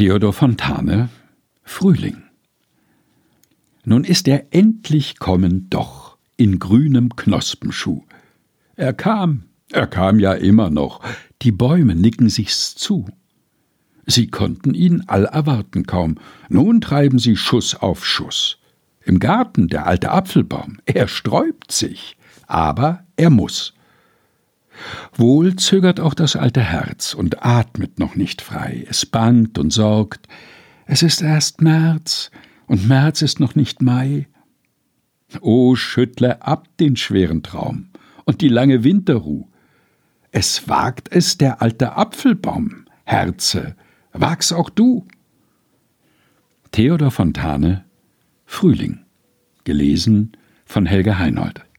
Theodor Fontane Frühling Nun ist er endlich kommen doch in grünem Knospenschuh. Er kam, er kam ja immer noch, die Bäume nicken sich's zu. Sie konnten ihn all erwarten kaum, nun treiben sie Schuss auf Schuss. Im Garten der alte Apfelbaum, er sträubt sich, aber er muss. Wohl zögert auch das alte Herz und atmet noch nicht frei, es bangt und sorgt, es ist erst März, und März ist noch nicht Mai. O schüttle ab den schweren Traum und die lange Winterruh. Es wagt es der alte Apfelbaum, Herze, wag's auch du. Theodor Fontane Frühling gelesen von Helge Heinold